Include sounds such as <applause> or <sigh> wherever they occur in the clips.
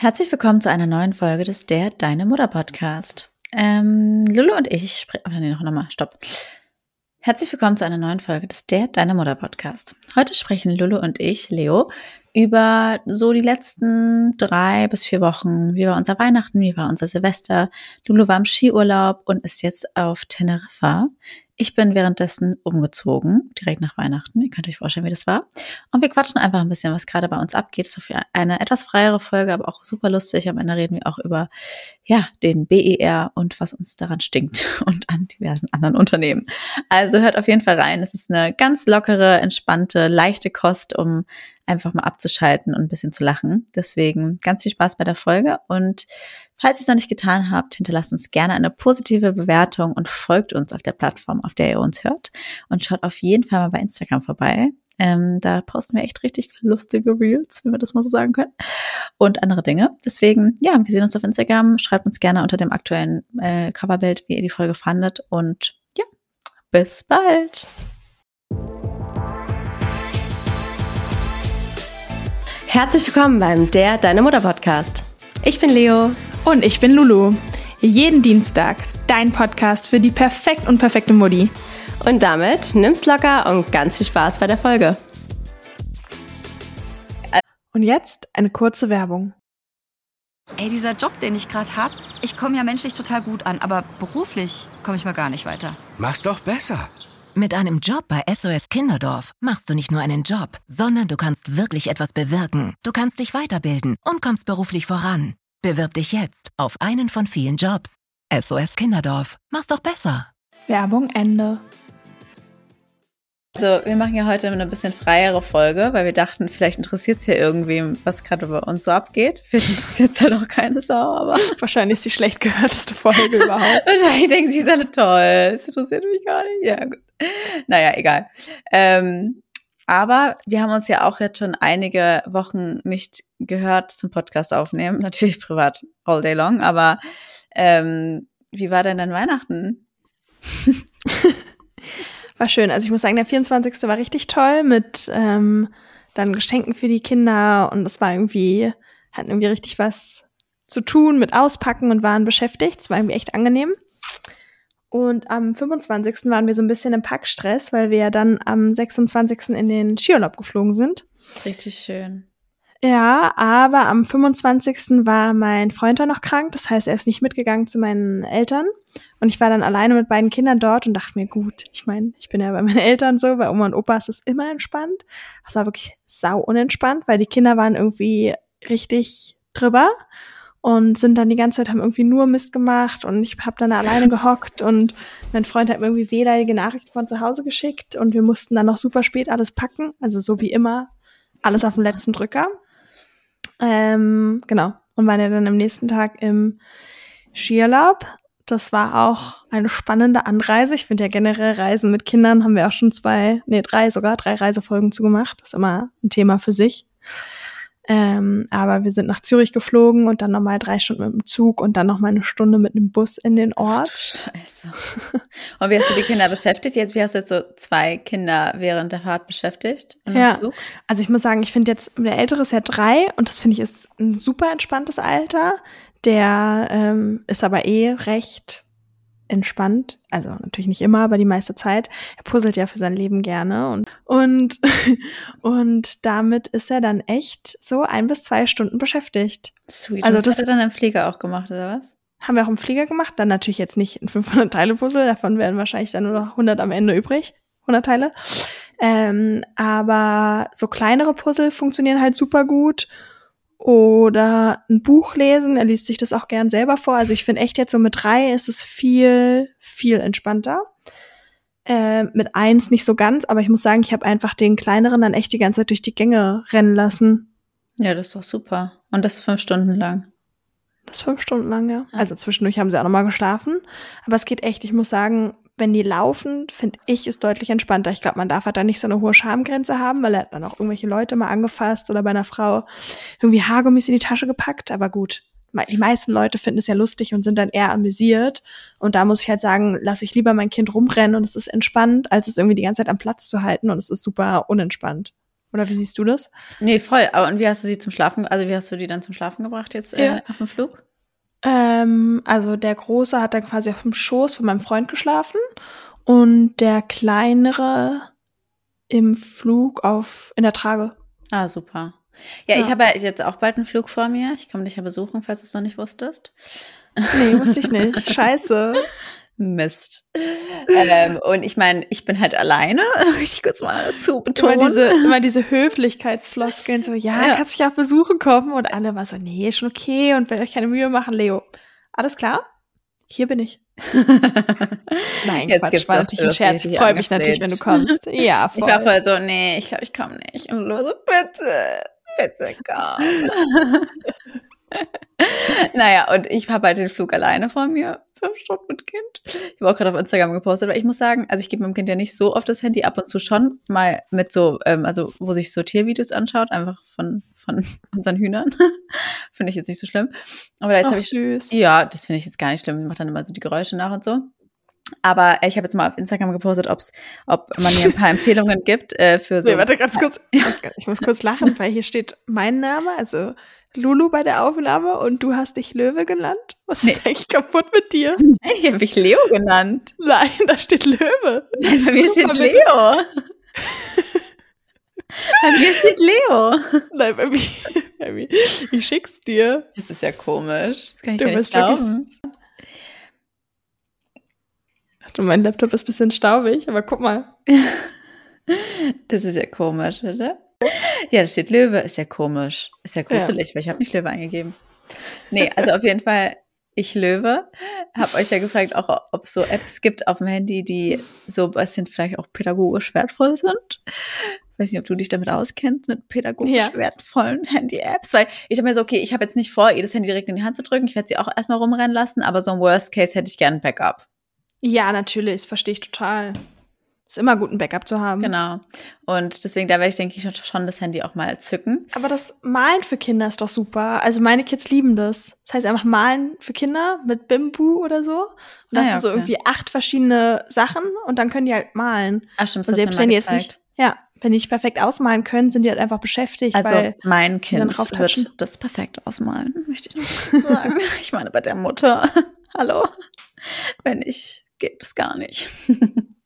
Herzlich willkommen zu einer neuen Folge des Der Deine Mutter Podcast. Ähm, Lulu und ich sprechen. Oh, nee, noch nochmal, stopp. Herzlich willkommen zu einer neuen Folge des Der Deine Mutter Podcast. Heute sprechen Lulu und ich, Leo, über so die letzten drei bis vier Wochen. Wie war unser Weihnachten? Wie war unser Silvester? Lulu war im Skiurlaub und ist jetzt auf Teneriffa ich bin währenddessen umgezogen, direkt nach Weihnachten. Ihr könnt euch vorstellen, wie das war. Und wir quatschen einfach ein bisschen, was gerade bei uns abgeht. Das ist eine etwas freiere Folge, aber auch super lustig. Am Ende reden wir auch über, ja, den BER und was uns daran stinkt <laughs> und an diversen anderen Unternehmen. Also hört auf jeden Fall rein. Es ist eine ganz lockere, entspannte, leichte Kost, um einfach mal abzuschalten und ein bisschen zu lachen. Deswegen ganz viel Spaß bei der Folge und Falls ihr es noch nicht getan habt, hinterlasst uns gerne eine positive Bewertung und folgt uns auf der Plattform, auf der ihr uns hört. Und schaut auf jeden Fall mal bei Instagram vorbei. Ähm, da posten wir echt richtig lustige Reels, wenn wir das mal so sagen können. Und andere Dinge. Deswegen, ja, wir sehen uns auf Instagram. Schreibt uns gerne unter dem aktuellen äh, Coverbild, wie ihr die Folge fandet. Und ja, bis bald. Herzlich willkommen beim Der Deine Mutter Podcast. Ich bin Leo. Und ich bin Lulu. Jeden Dienstag dein Podcast für die perfekt und perfekte Mutti. Und damit nimm's locker und ganz viel Spaß bei der Folge. Und jetzt eine kurze Werbung. Ey, dieser Job, den ich gerade hab, ich komme ja menschlich total gut an, aber beruflich komme ich mal gar nicht weiter. Mach's doch besser. Mit einem Job bei SOS Kinderdorf machst du nicht nur einen Job, sondern du kannst wirklich etwas bewirken. Du kannst dich weiterbilden und kommst beruflich voran. Bewirb dich jetzt auf einen von vielen Jobs. SOS Kinderdorf. Mach's doch besser. Werbung Ende. Also, wir machen ja heute eine bisschen freiere Folge, weil wir dachten, vielleicht interessiert es ja irgendwem, was gerade bei uns so abgeht. Vielleicht interessiert es halt auch keine Sau, aber. <laughs> Wahrscheinlich ist die schlecht gehörteste Folge überhaupt. <laughs> Wahrscheinlich denken sie, ist alle toll. Es interessiert mich gar nicht. Ja, gut. Naja, egal. Ähm, aber wir haben uns ja auch jetzt schon einige Wochen nicht gehört zum Podcast aufnehmen. <laughs> Natürlich privat all day long, aber ähm, wie war denn dein Weihnachten? <laughs> war schön. Also ich muss sagen, der 24. war richtig toll mit ähm, dann Geschenken für die Kinder und es war irgendwie, hatten irgendwie richtig was zu tun mit Auspacken und waren beschäftigt. Es war irgendwie echt angenehm. Und am 25. waren wir so ein bisschen im Packstress, weil wir ja dann am 26. in den Skiurlaub geflogen sind. Richtig schön. Ja, aber am 25. war mein Freund dann noch krank. Das heißt, er ist nicht mitgegangen zu meinen Eltern. Und ich war dann alleine mit beiden Kindern dort und dachte mir, gut, ich meine, ich bin ja bei meinen Eltern so, bei Oma und Opa ist es immer entspannt. Das war wirklich sau unentspannt, weil die Kinder waren irgendwie richtig drüber und sind dann die ganze Zeit, haben irgendwie nur Mist gemacht und ich habe dann alleine <laughs> gehockt und mein Freund hat mir irgendwie wehleidige Nachrichten von zu Hause geschickt und wir mussten dann noch super spät alles packen, also so wie immer, alles auf dem letzten Drücker. Ähm, genau. Und waren ja dann am nächsten Tag im Skierlaub. Das war auch eine spannende Anreise. Ich finde ja generell Reisen mit Kindern haben wir auch schon zwei, nee, drei sogar, drei Reisefolgen zugemacht. Das ist immer ein Thema für sich. Ähm, aber wir sind nach Zürich geflogen und dann nochmal drei Stunden mit dem Zug und dann nochmal eine Stunde mit einem Bus in den Ort. Ach, Scheiße. Und wie hast du die Kinder beschäftigt? Jetzt, wie hast du jetzt so zwei Kinder während der Fahrt beschäftigt? Ja, also ich muss sagen, ich finde jetzt, der Ältere ist ja drei und das finde ich ist ein super entspanntes Alter. Der ähm, ist aber eh recht entspannt, also natürlich nicht immer, aber die meiste Zeit. Er puzzelt ja für sein Leben gerne und und <laughs> und damit ist er dann echt so ein bis zwei Stunden beschäftigt. Sweet. Also das, das hat er dann im Flieger auch gemacht oder was? Haben wir auch im Flieger gemacht, dann natürlich jetzt nicht ein 500 Teile Puzzle, davon werden wahrscheinlich dann nur noch 100 am Ende übrig, 100 Teile. Ähm, aber so kleinere Puzzle funktionieren halt super gut oder ein Buch lesen. Er liest sich das auch gern selber vor. Also ich finde echt jetzt so mit drei ist es viel, viel entspannter. Äh, mit eins nicht so ganz, aber ich muss sagen, ich habe einfach den kleineren dann echt die ganze Zeit durch die Gänge rennen lassen. Ja, das ist doch super. Und das fünf Stunden lang. Das fünf Stunden lang, ja. Also zwischendurch haben sie auch nochmal geschlafen. Aber es geht echt, ich muss sagen, wenn die laufen, finde ich, ist deutlich entspannter. Ich glaube, man darf halt da nicht so eine hohe Schamgrenze haben, weil er hat dann auch irgendwelche Leute mal angefasst oder bei einer Frau irgendwie Haargummis in die Tasche gepackt. Aber gut, die meisten Leute finden es ja lustig und sind dann eher amüsiert. Und da muss ich halt sagen, lasse ich lieber mein Kind rumrennen und es ist entspannt, als es irgendwie die ganze Zeit am Platz zu halten und es ist super unentspannt. Oder wie siehst du das? Nee, voll. Aber und wie hast du sie zum Schlafen, also wie hast du die dann zum Schlafen gebracht jetzt äh, Ja. auf dem Flug? Ähm, also der Große hat dann quasi auf dem Schoß von meinem Freund geschlafen und der Kleinere im Flug auf in der Trage. Ah, super. Ja, ich Ja. habe ja jetzt auch bald einen Flug vor mir. Ich komme dich ja besuchen, falls du es noch nicht wusstest. Nee, wusste ich nicht. <laughs> Scheiße. Mist. ähm, und ich meine, ich bin halt alleine, <laughs> möchte ich kurz mal dazu Immer betonen. diese, <laughs> immer diese Höflichkeitsfloskeln, so, ja, Ja. kannst mich auch besuchen kommen. Und alle war so, nee, schon okay und will euch keine Mühe machen, Leo. Alles klar? Hier bin ich. <laughs> Nein, Jetzt Quatsch, gibt's war natürlich ein Scherz. richtig Freue mich natürlich, wenn du kommst. Ja, voll. Ich war voll so, nee, ich glaube, ich komme nicht. Und Lolo so, bitte, bitte komm. <laughs> naja, und ich habe halt den Flug alleine vor mir. Fünf Stunden mit Kind. Ich habe auch gerade auf Instagram gepostet, weil ich muss sagen, also ich gebe meinem Kind ja nicht so oft das Handy, ab und zu schon mal mit so, ähm, also wo sich so Tiervideos anschaut, einfach von, von <laughs> unseren Hühnern. <laughs> finde ich jetzt nicht so schlimm. Aber jetzt habe ich süß. ja, das finde ich jetzt gar nicht schlimm. Ich mache dann immer so die Geräusche nach und so. Aber ich habe jetzt mal auf Instagram gepostet, ob's, ob man mir ein paar Empfehlungen gibt äh, für so. Nee, warte ganz kurz. Ich muss, ich muss kurz lachen, weil hier steht mein Name, also Lulu bei der Aufnahme und du hast dich Löwe genannt. Was ist eigentlich kaputt mit dir? <laughs> Hey, ich habe mich Leo genannt. Nein, da steht Löwe. Nein, bei mir Guck steht. Leo. <laughs> bei mir steht Leo. Nein, bei mir, bei mir. Ich schick's dir. Das ist ja komisch. Das kann ich Du nicht glauben. Warte, mein Laptop ist ein bisschen staubig, aber guck mal. <laughs> Das ist ja komisch, oder? Ja, da steht Löwe. Ist ja komisch. Ist ja gruselig, weil ich habe nicht Löwe eingegeben. Nee, also auf jeden Fall ich Löwe. Hab euch ja gefragt, auch ob es so Apps gibt auf dem Handy, die so ein bisschen vielleicht auch pädagogisch wertvoll sind. Weiß nicht, ob du dich damit auskennst, mit pädagogisch Ja. wertvollen Handy-Apps. Weil ich habe mir so, okay, ich habe jetzt nicht vor, ihr das Handy direkt in die Hand zu drücken. Ich werde sie auch erstmal rumrennen lassen, aber so im Worst Case hätte ich gern ein Backup. Ja, natürlich, das verstehe ich total. Ist immer gut, ein Backup zu haben. Genau. Und deswegen, da werde ich, denke ich, schon- das Handy auch mal zücken. Aber das Malen für Kinder ist doch super. Also meine Kids lieben das. Das heißt einfach Malen für Kinder mit Bimbu oder so. Und da Ah hast ja, du so okay. irgendwie acht verschiedene Sachen und dann können die halt malen. Ach, stimmt, Und das selbst wenn die jetzt nicht, ja, wenn die nicht perfekt ausmalen können, sind die halt einfach beschäftigt, Also mein Kind wird das perfekt ausmalen, möchte ich noch <laughs> sagen. ich meine, bei der Mutter, <laughs> hallo, wenn nicht, geht es gar nicht. <laughs>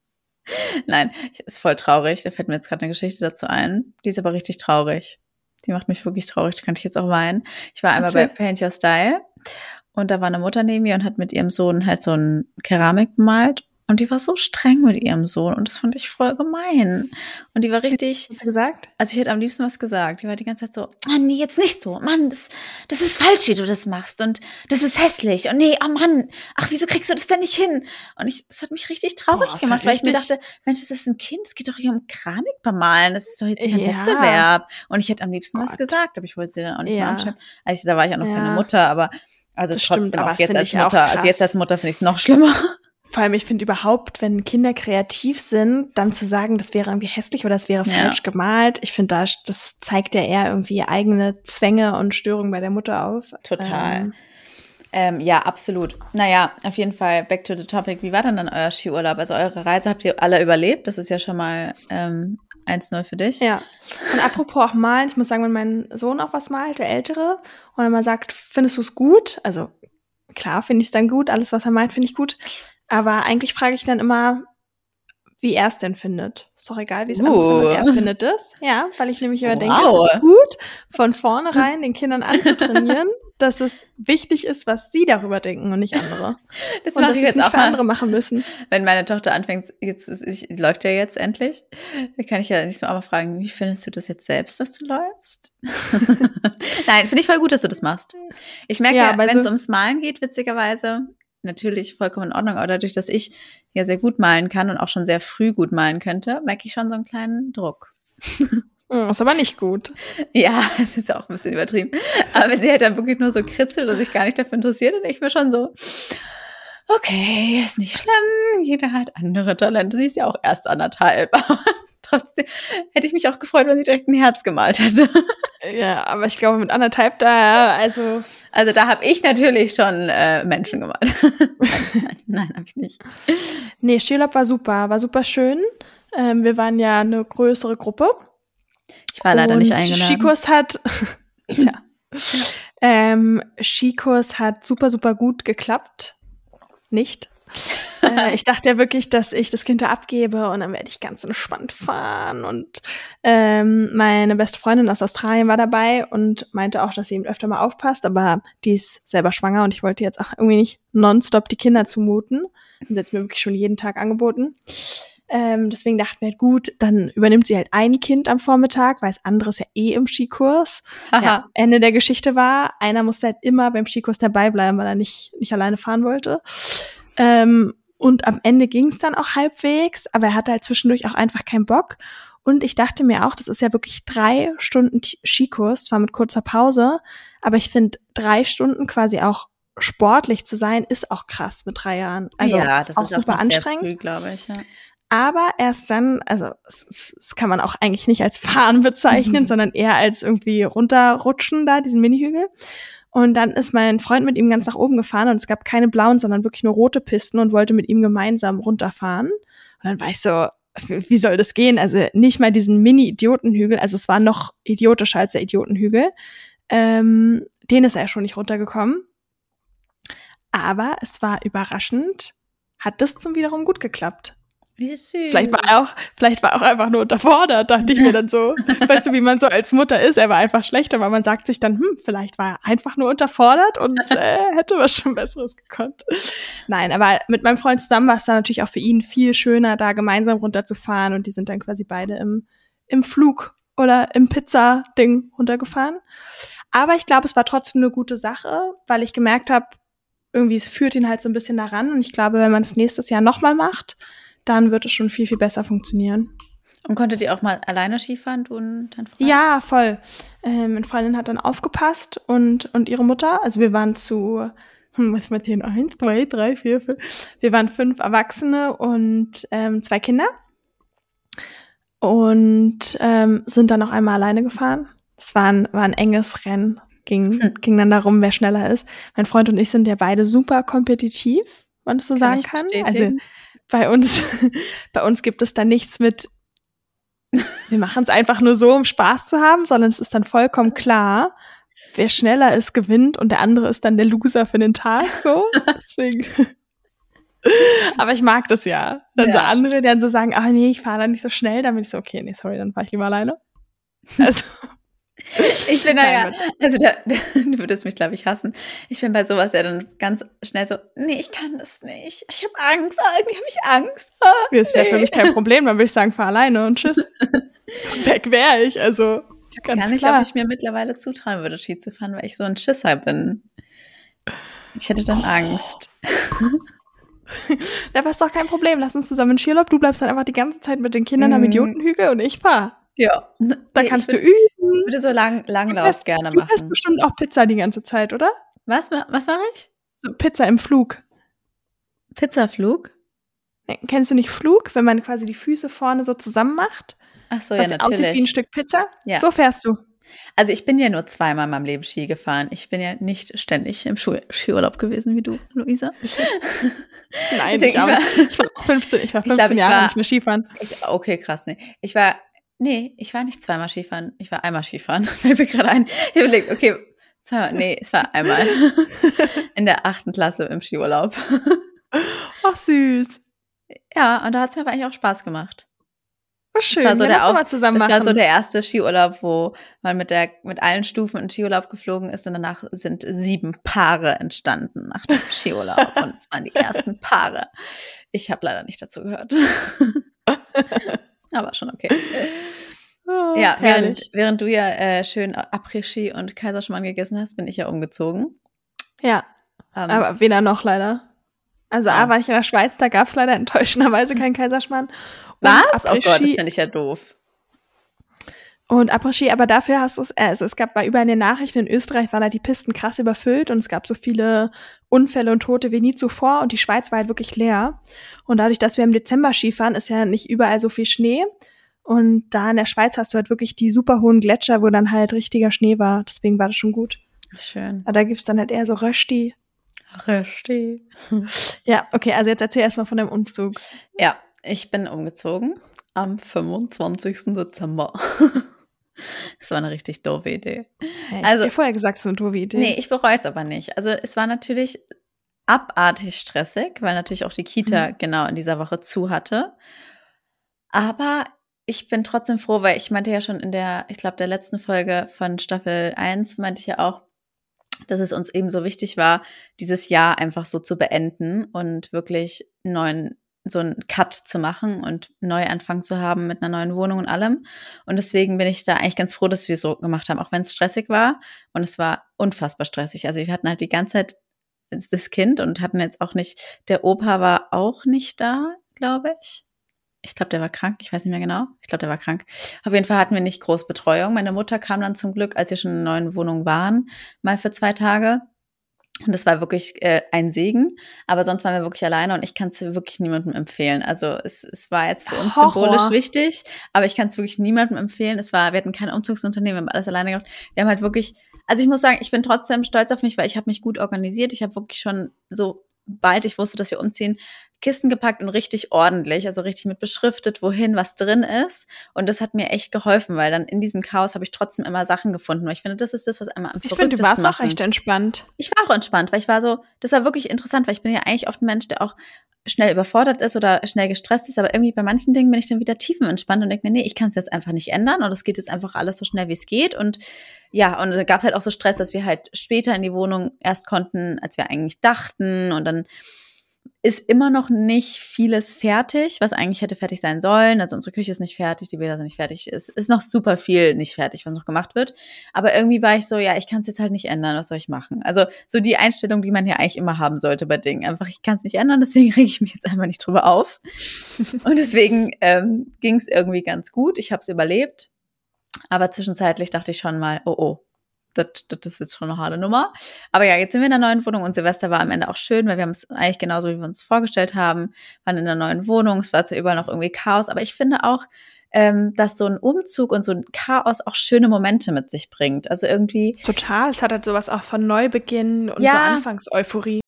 <laughs> Nein, ist voll traurig. Da fällt mir jetzt gerade eine Geschichte dazu ein. Die ist aber richtig traurig. Die macht mich wirklich traurig. Da könnte ich jetzt auch weinen. Ich war einmal bei Erzähl. Paint Your Style und da war eine Mutter neben mir und hat mit ihrem Sohn halt so ein Keramik bemalt. Und die war so streng mit ihrem Sohn und das fand ich voll gemein. Und die war richtig, Hat sie gesagt? also ich hätte am liebsten was gesagt. Die war die ganze Zeit so, Mann, nee, jetzt nicht so. Mann, das, das ist falsch, wie du das machst. Und das ist hässlich. Und nee, oh Mann, ach, wieso kriegst du das denn nicht hin? Und ich, das hat mich richtig traurig Boah, gemacht, weil ich mir dachte, Mensch, das ist ein Kind, es geht doch hier um Keramik bemalen. Das ist doch jetzt kein Ja. Wettbewerb. Und ich hätte am liebsten was Gott. gesagt, aber ich wollte sie dann auch nicht Ja. mehr anschreiben. Also da war ich ja noch keine Ja. Mutter, aber also Das trotzdem stimmt, auch jetzt als auch Mutter. Also jetzt als Mutter finde ich es noch schlimmer. Vor allem, ich finde überhaupt, wenn Kinder kreativ sind, dann zu sagen, das wäre irgendwie hässlich oder das wäre Ja. falsch gemalt. Ich finde, das, das zeigt ja eher irgendwie eigene Zwänge und Störungen bei der Mutter auf. Total. Ähm, Ähm, ja, absolut. Naja, auf jeden Fall back to the topic. Wie war denn dann euer Skiurlaub? Also eure Reise habt ihr alle überlebt. Das ist ja schon mal ähm, 1-0 für dich. Ja. Und apropos auch malen, ich muss sagen, wenn mein Sohn auch was malt, der Ältere, und er mal sagt, findest du es gut? Also klar finde ich es dann gut, alles, was er malt, finde ich gut. Aber eigentlich frage ich dann immer, wie er es denn findet. Ist doch egal, wie es Uh. angefangen hat. Er findet es. Ja, weil ich nämlich immer denke, Wow. es ist gut, von vornherein den Kindern anzutrainieren, <laughs> dass es wichtig ist, was sie darüber denken und nicht andere. Das Und dass sie es jetzt nicht auch für mal. andere machen müssen. Wenn meine Tochter anfängt, jetzt ich, läuft ja jetzt endlich, dann kann ich ja nicht so mal fragen, wie findest du das jetzt selbst, dass du läufst? <laughs> Nein, finde ich voll gut, dass du das machst. Ich merke Ja, ja, aber wenn es so- ums Malen geht, witzigerweise, natürlich vollkommen in Ordnung, aber dadurch, dass ich ja sehr gut malen kann und auch schon sehr früh gut malen könnte, merke ich schon so einen kleinen Druck. <laughs> Hm, Ist aber nicht gut. Ja, <laughs> es ist auch ein bisschen übertrieben. Aber wenn sie halt dann wirklich nur so kritzelt und sich gar nicht dafür interessiert, dann denke ich mir schon so, okay, ist nicht schlimm. Jeder hat andere Talente. Sie ist ja auch erst anderthalb. <laughs> Trotzdem hätte ich mich auch gefreut, wenn sie direkt ein Herz gemalt hätte. Ja, aber ich glaube, mit anderthalb da, also Also da habe ich natürlich schon äh, Menschen gemalt. <laughs> nein, nein habe ich nicht. Nee, Skiurlaub war super, war super schön. Ähm, wir waren ja eine größere Gruppe. Ich war leider und nicht eingeladen. Skikurs hat, <laughs> tja, ähm, Skikurs hat super, super gut geklappt. Nicht. Äh, ich dachte ja wirklich, dass ich das Kind da abgebe und dann werde ich ganz entspannt fahren. Und ähm, meine beste Freundin aus Australien war dabei und meinte auch, dass sie ihm öfter mal aufpasst, aber die ist selber schwanger und ich wollte jetzt auch irgendwie nicht nonstop die Kinder zumuten. Und sie hat mir wirklich schon jeden Tag angeboten. Ähm, deswegen dachten wir halt, gut, dann übernimmt sie halt ein Kind am Vormittag, weil das andere ist ja eh im Skikurs. <laughs> ja, Ende der Geschichte war, einer musste halt immer beim Skikurs dabei bleiben, weil er nicht, nicht alleine fahren wollte. Ähm, und am Ende ging es dann auch halbwegs, aber er hatte halt zwischendurch auch einfach keinen Bock. Und ich dachte mir auch, das ist ja wirklich drei Stunden Skikurs, zwar mit kurzer Pause, aber ich finde, drei Stunden quasi auch sportlich zu sein, ist auch krass mit drei Jahren. Also ja, das auch ist super auch anstrengend. früh, glaube ich. Ja. Aber erst dann, also das, kann man auch eigentlich nicht als <laughs> Fahren bezeichnen, <laughs> sondern eher als irgendwie runterrutschen da, diesen Minihügel. Und dann ist mein Freund mit ihm ganz nach oben gefahren und es gab keine blauen, sondern wirklich nur rote Pisten und wollte mit ihm gemeinsam runterfahren. Und dann war ich so, wie soll das gehen? Also nicht mal diesen Mini-Idiotenhügel, also es war noch idiotischer als der Idiotenhügel. Ähm, den ist er schon nicht runtergekommen. Aber es war überraschend, hat das zum wiederum gut geklappt. Wie süß. Vielleicht war er auch, vielleicht war er auch einfach nur unterfordert, dachte ich mir dann so. <laughs> weißt du, wie man so als Mutter ist, er war einfach schlechter, weil man sagt sich dann, hm, vielleicht war er einfach nur unterfordert und <laughs> äh, hätte was schon Besseres gekonnt. Nein, aber mit meinem Freund zusammen war es dann natürlich auch für ihn viel schöner, da gemeinsam runterzufahren und die sind dann quasi beide im, im Flug oder im Pizza-Ding runtergefahren. Aber ich glaube, es war trotzdem eine gute Sache, weil ich gemerkt habe, irgendwie es führt ihn halt so ein bisschen daran und ich glaube, wenn man es nächstes Jahr nochmal macht, dann wird es schon viel, viel besser funktionieren. Und konntet ihr auch mal alleine Skifahren, du und dein Freund? Ja, voll. Ähm, meine Freundin hat dann aufgepasst und, und ihre Mutter, also wir waren zu, hm, was mal zählen, eins, zwei, drei, vier, fünf. Wir waren fünf Erwachsene und ähm, zwei Kinder. Und ähm, sind dann noch einmal alleine gefahren. Es war ein, war ein enges Rennen. Ging, Hm. ging dann darum, wer schneller ist. Mein Freund und ich sind ja beide super kompetitiv, wenn man das so Kann sagen kann. Also bestätigen. Bei uns, <laughs> bei uns gibt es da nichts mit, wir machen es einfach nur so, um Spaß zu haben, sondern es ist dann vollkommen klar, wer schneller ist, gewinnt und der andere ist dann der Loser für den Tag, so. <laughs> Deswegen. Aber ich mag das ja. Dann so Ja. andere, die dann so sagen, ah nee, ich fahre da nicht so schnell, dann bin ich so, okay, nee, sorry, dann fahre ich lieber alleine. <laughs> Also, Ich bin naja, Gott. also da, <laughs> du würdest mich, glaube ich, hassen. Ich bin bei sowas ja dann ganz schnell so, nee, ich kann das nicht. Ich habe Angst, ah, irgendwie habe ich Angst. Ah, das wäre für mich kein <laughs> Problem, dann würde ich sagen, fahr alleine und tschüss. <laughs> Weg wäre ich, also. Ich weiß Ganz gar nicht, klar. ob ich mir mittlerweile zutrauen würde, Ski zu fahren, weil ich so ein Schisser bin. Ich hätte dann Angst. Ja, aber ist doch kein Problem. Lass uns zusammen in Skiurlaub. Du bleibst dann einfach die ganze Zeit mit den Kindern am Mhm. Idiotenhügel und ich fahr. Ja. Da Nee, kannst ich du würd- üben. Ich würde so lang, Langlauf Du gerne Du hast machen. bestimmt auch Pizza die ganze Zeit, oder? Was, was mache ich? So Pizza im Flug. Pizzaflug? Kennst du nicht Flug, wenn man quasi die Füße vorne so zusammen macht? Ach so, was ja, aussieht wie ein natürlich. Stück Pizza? Ja. So fährst du. Also ich bin ja nur zweimal in meinem Leben Ski gefahren. Ich bin ja nicht ständig im Schu Skiurlaub gewesen wie du, Luisa. <laughs> Nein, <laughs> Deswegen, ich, ich war- ich war 15, ich war <laughs> Ich glaub, 15 ich Jahre war- nicht mehr Skifahren. Echt? Okay, krass, nee. Ich war, nee, ich war nicht zweimal Skifahren. Ich war einmal Skifahren. <laughs> Fällt mir gerade ein. Ich überlegt, okay, zweimal, nee, es war einmal. <laughs> In der achten Klasse im Skiurlaub. Ach, süß. Ja, und da hat es mir aber eigentlich auch Spaß gemacht. Oh, schön. war so ja, der Auf- mal zusammen Das war so der erste Skiurlaub, wo man mit der mit allen Stufen in Skiurlaub geflogen ist und danach sind sieben Paare entstanden nach dem Skiurlaub und es waren die ersten Paare. Ich habe leider nicht dazu gehört. <laughs> Aber schon okay. oh, Ja, während, herrlich. während du ja äh, schön Après-Ski und Kaiserschmarrn gegessen hast, bin ich ja umgezogen. Ja, Ähm, aber weder noch leider. Also Ja. A war ich in der Schweiz, da gab's leider enttäuschenderweise keinen Kaiserschmarrn. Und was? Oh Gott, das finde ich ja doof. Und Après-Ski, aber dafür hast du es, äh, also es gab bei überall in den Nachrichten, in Österreich waren da die Pisten krass überfüllt und es gab so viele Unfälle und Tote wie nie zuvor und die Schweiz war halt wirklich leer. Und dadurch, dass wir im Dezember Skifahren, ist ja nicht überall so viel Schnee. Und da in der Schweiz hast du halt wirklich die super hohen Gletscher, wo dann halt richtiger Schnee war. Deswegen war das schon gut. Schön. Aber da gibt's dann halt eher so Rösti. Richtig. <laughs> Ja, okay, also jetzt erzähl erstmal von deinem Umzug. Ja, ich bin umgezogen am 25. Dezember. <laughs> Das war eine richtig doofe Idee. Hey, Also- ich hab dir vorher gesagt, es ist eine doofe Idee. Nee, ich bereue es aber nicht. Also es war natürlich abartig stressig, weil natürlich auch die Kita Mhm. genau in dieser Woche zu hatte. Aber ich bin trotzdem froh, weil ich meinte ja schon in der, ich glaube, der letzten Folge von Staffel 1 meinte ich ja auch, dass es uns eben so wichtig war, dieses Jahr einfach so zu beenden und wirklich einen neuen, so einen Cut zu machen und einen Neuanfang zu haben mit einer neuen Wohnung und allem. Und deswegen bin ich da eigentlich ganz froh, dass wir so gemacht haben, auch wenn es stressig war. Und es war unfassbar stressig. Also wir hatten halt die ganze Zeit das Kind und hatten jetzt auch nicht, der Opa war auch nicht da, glaube ich. Ich glaube, der war krank. Ich weiß nicht mehr genau. Ich glaube, der war krank. Auf jeden Fall hatten wir nicht groß Betreuung. Meine Mutter kam dann zum Glück, als wir schon in einer neuen Wohnung waren, mal für zwei Tage. Und das war wirklich äh, ein Segen. Aber sonst waren wir wirklich alleine und ich kann es wirklich niemandem empfehlen. Also es, es war jetzt für uns Horror. symbolisch wichtig, aber ich kann es wirklich niemandem empfehlen. Es war, wir hatten kein Umzugsunternehmen, wir haben alles alleine gemacht. Wir haben halt wirklich, also ich muss sagen, ich bin trotzdem stolz auf mich, weil ich habe mich gut organisiert. Ich habe wirklich schon so bald ich wusste, dass wir umziehen, Kisten gepackt und richtig ordentlich, also richtig mit beschriftet, wohin was drin ist. Und das hat mir echt geholfen, weil dann in diesem Chaos habe ich trotzdem immer Sachen gefunden. Und ich finde, das ist das, was einmal am ich finde, du warst auch machen. echt entspannt. Ich war auch entspannt, weil ich war so, das war wirklich interessant, weil ich bin ja eigentlich oft ein Mensch, der auch schnell überfordert ist oder schnell gestresst ist, aber irgendwie bei manchen Dingen bin ich dann wieder tiefenentspannt und denke mir, nee, ich kann es jetzt einfach nicht ändern und es geht jetzt einfach alles so schnell, wie es geht und ja, und da gab es halt auch so Stress, dass wir halt später in die Wohnung erst konnten, als wir eigentlich dachten und dann ist immer noch nicht vieles fertig, was eigentlich hätte fertig sein sollen. Also unsere Küche ist nicht fertig, die Bilder sind nicht fertig. Es ist noch super viel nicht fertig, was noch gemacht wird. Aber irgendwie war ich so, ja, ich kann es jetzt halt nicht ändern, was soll ich machen? Also so die Einstellung, die man ja eigentlich immer haben sollte bei Dingen. Einfach, ich kann es nicht ändern, deswegen rege ich mich jetzt einfach nicht drüber auf. <laughs> Und deswegen ähm, ging es irgendwie ganz gut. Ich habe es überlebt. Aber zwischenzeitlich dachte ich schon mal, oh oh, das, das ist jetzt schon eine harte Nummer. Aber ja, jetzt sind wir in der neuen Wohnung und Silvester war am Ende auch schön, weil wir haben es eigentlich genauso, wie wir uns vorgestellt haben, waren in der neuen Wohnung. Es war zwar überall noch irgendwie Chaos, aber ich finde auch, ähm, dass so ein Umzug und so ein Chaos auch schöne Momente mit sich bringt. Also irgendwie Total. Es hat halt sowas auch von Neubeginn und Ja. so Anfangseuphorie.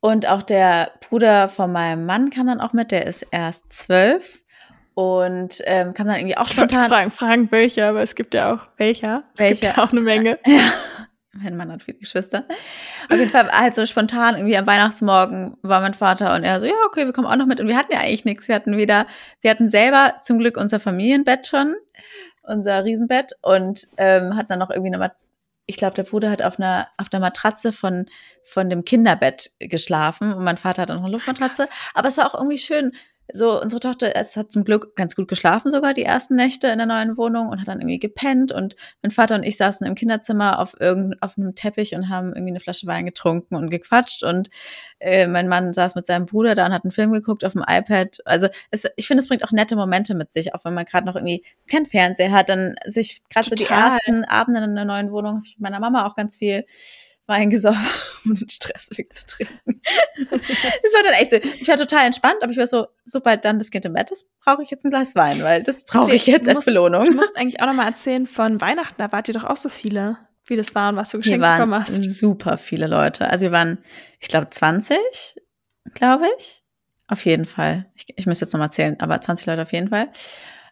Und auch der Bruder von meinem Mann kam dann auch mit, der ist erst zwölf und ähm, kam dann irgendwie auch spontan. fragen, fragen, welcher, aber es gibt ja auch welcher. Es gibt Welcher? ja auch eine Menge. <laughs> Ja, mein Mann hat viele Geschwister. Auf jeden Fall halt so spontan irgendwie am Weihnachtsmorgen war mein Vater und er so, ja, okay, wir kommen auch noch mit. Und wir hatten ja eigentlich nichts. Wir hatten wieder, wir hatten selber zum Glück unser Familienbett schon, unser Riesenbett und ähm, hatten dann noch irgendwie eine Mat ich glaube, der Bruder hat auf einer auf einer Matratze von von dem Kinderbett geschlafen und mein Vater hat dann noch eine Luftmatratze. Aber es war auch irgendwie schön. So, unsere Tochter, es hat zum Glück ganz gut geschlafen sogar die ersten Nächte in der neuen Wohnung und hat dann irgendwie gepennt. Und mein Vater und ich saßen im Kinderzimmer auf irgend, auf einem Teppich und haben irgendwie eine Flasche Wein getrunken und gequatscht. Und äh, mein Mann saß mit seinem Bruder da und hat einen Film geguckt auf dem iPad. Also es, ich finde, es bringt auch nette Momente mit sich, auch wenn man gerade noch irgendwie keinen Fernseher hat, dann sich gerade so die ersten Abende in der neuen Wohnung mit meiner Mama auch ganz viel Wein gesoffen, <laughs> um den Stress wegzutrinken. <laughs> das war dann echt so. Ich war total entspannt, aber ich war so, sobald dann das Kind im Bett ist, brauche ich jetzt ein Glas Wein, weil das brauche ich jetzt als musst- Belohnung. Du musst eigentlich auch noch mal erzählen von Weihnachten. Da wart ihr doch auch so viele, wie das war und was du geschenkt bekommen hast. super viele Leute. Also wir waren, ich glaube, 20, glaube ich. Auf jeden Fall. Ich, ich muss jetzt nochmal zählen, aber 20 Leute auf jeden Fall.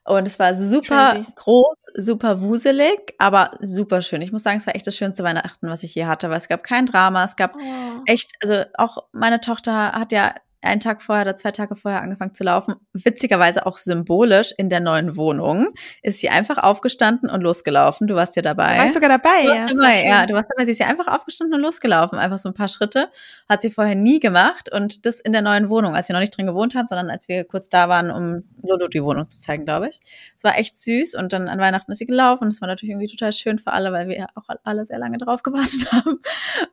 Und es war super Crazy. groß, super wuselig, aber super schön. Ich muss sagen, es war echt das schönste Weihnachten, was ich je hatte, weil es gab kein Drama, es gab Oh. echt, also auch meine Tochter hat ja einen Tag vorher oder zwei Tage vorher angefangen zu laufen. Witzigerweise auch symbolisch in der neuen Wohnung ist sie einfach aufgestanden und losgelaufen. Du warst ja dabei. Da warst sogar dabei. Du ja. warst dabei, Voll ja, du warst dabei. Sie ist ja einfach aufgestanden und losgelaufen, einfach so ein paar Schritte. Hat sie vorher nie gemacht und das in der neuen Wohnung, als wir noch nicht drin gewohnt haben, sondern als wir kurz da waren, um Lolo die Wohnung zu zeigen, glaube ich. Es war echt süß und dann an Weihnachten ist sie gelaufen. Das war natürlich irgendwie total schön für alle, weil wir ja auch alle sehr lange drauf gewartet <laughs> haben.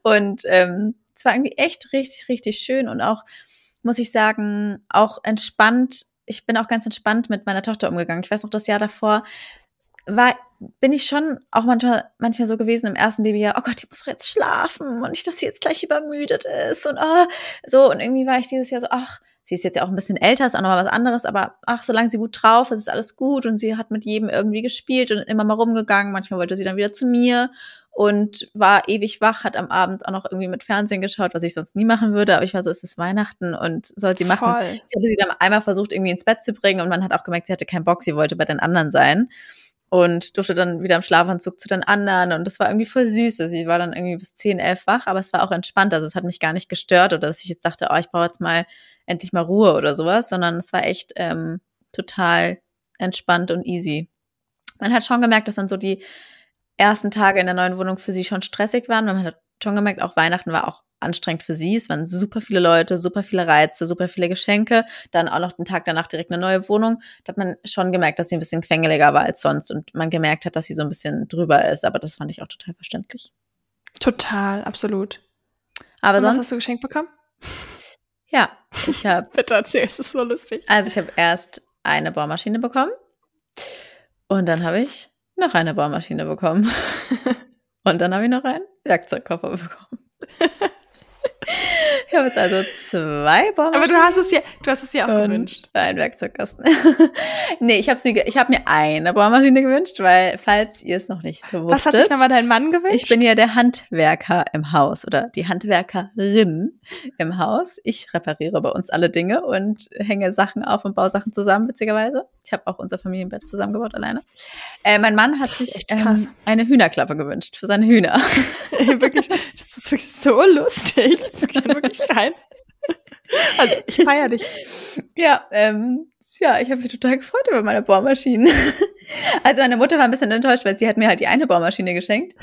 Und ähm, es war irgendwie echt richtig, richtig schön und auch, muss ich sagen, auch entspannt. Ich bin auch ganz entspannt mit meiner Tochter umgegangen. Ich weiß noch, das Jahr davor war, bin ich schon auch manchmal, manchmal so gewesen im ersten Babyjahr, oh Gott, die muss doch jetzt schlafen und nicht, dass sie jetzt gleich übermüdet ist und oh, so. Und irgendwie war ich dieses Jahr so, ach, sie ist jetzt ja auch ein bisschen älter, ist auch noch mal was anderes, aber ach, solange sie gut drauf ist, ist alles gut und sie hat mit jedem irgendwie gespielt und immer mal rumgegangen. Manchmal wollte sie dann wieder zu mir und war ewig wach, hat am Abend auch noch irgendwie mit Fernsehen geschaut, was ich sonst nie machen würde, aber ich war so, es ist Weihnachten und soll sie machen. Voll. Ich hatte sie dann einmal versucht, irgendwie ins Bett zu bringen und man hat auch gemerkt, sie hatte keinen Bock, sie wollte bei den anderen sein. und durfte dann wieder im Schlafanzug zu den anderen und das war irgendwie voll süß. Sie war dann irgendwie bis 10, 11 wach, aber es war auch entspannt. Also es hat mich gar nicht gestört oder dass ich jetzt dachte, oh, ich brauche jetzt mal endlich mal Ruhe oder sowas, sondern es war echt ähm, total entspannt und easy. Man hat schon gemerkt, dass dann so die ersten Tage in der neuen Wohnung für sie schon stressig waren. Man hat schon gemerkt, auch Weihnachten war auch anstrengend für sie. Es waren super viele Leute, super viele Reize, super viele Geschenke. Dann auch noch den Tag danach direkt eine neue Wohnung. Da hat man schon gemerkt, dass sie ein bisschen quengeliger war als sonst und man gemerkt hat, dass sie so ein bisschen drüber ist. Aber das fand ich auch total verständlich. Total, absolut. Aber Und sonst, was hast du geschenkt bekommen? <laughs> ja, ich habe, <laughs> Bitte erzähl, es ist so lustig. also ich habe erst eine Bohrmaschine bekommen und dann habe ich noch eine Bohrmaschine bekommen <laughs> und dann habe ich noch einen Werkzeugkoffer bekommen. <laughs> Ich habe jetzt also zwei Bohrmaschinen. Aber du hast es ja, du hast es ja auch gewünscht. Ein Werkzeugkasten. <laughs> nee, ich habe ich hab mir eine Bohrmaschine gewünscht, weil, falls ihr es noch nicht wusstet, Was hat sich nochmal dein Mann gewünscht? ich bin ja der Handwerker im Haus oder die Handwerkerin im Haus. Ich repariere bei uns alle Dinge und hänge Sachen auf und baue Sachen zusammen, witzigerweise. Ich habe auch unser Familienbett zusammengebaut alleine. Äh, mein Mann hat sich echt krass. ähm, eine Hühnerklappe gewünscht für seine Hühner. Ey, <laughs> wirklich, das ist wirklich so lustig. <laughs> Das kann wirklich kein. Also ich feiere dich. Ja, ähm, ja, ich habe mich total gefreut über meine Bohrmaschinen. <laughs> Also meine Mutter war ein bisschen enttäuscht, weil sie hat mir halt die eine Bohrmaschine geschenkt,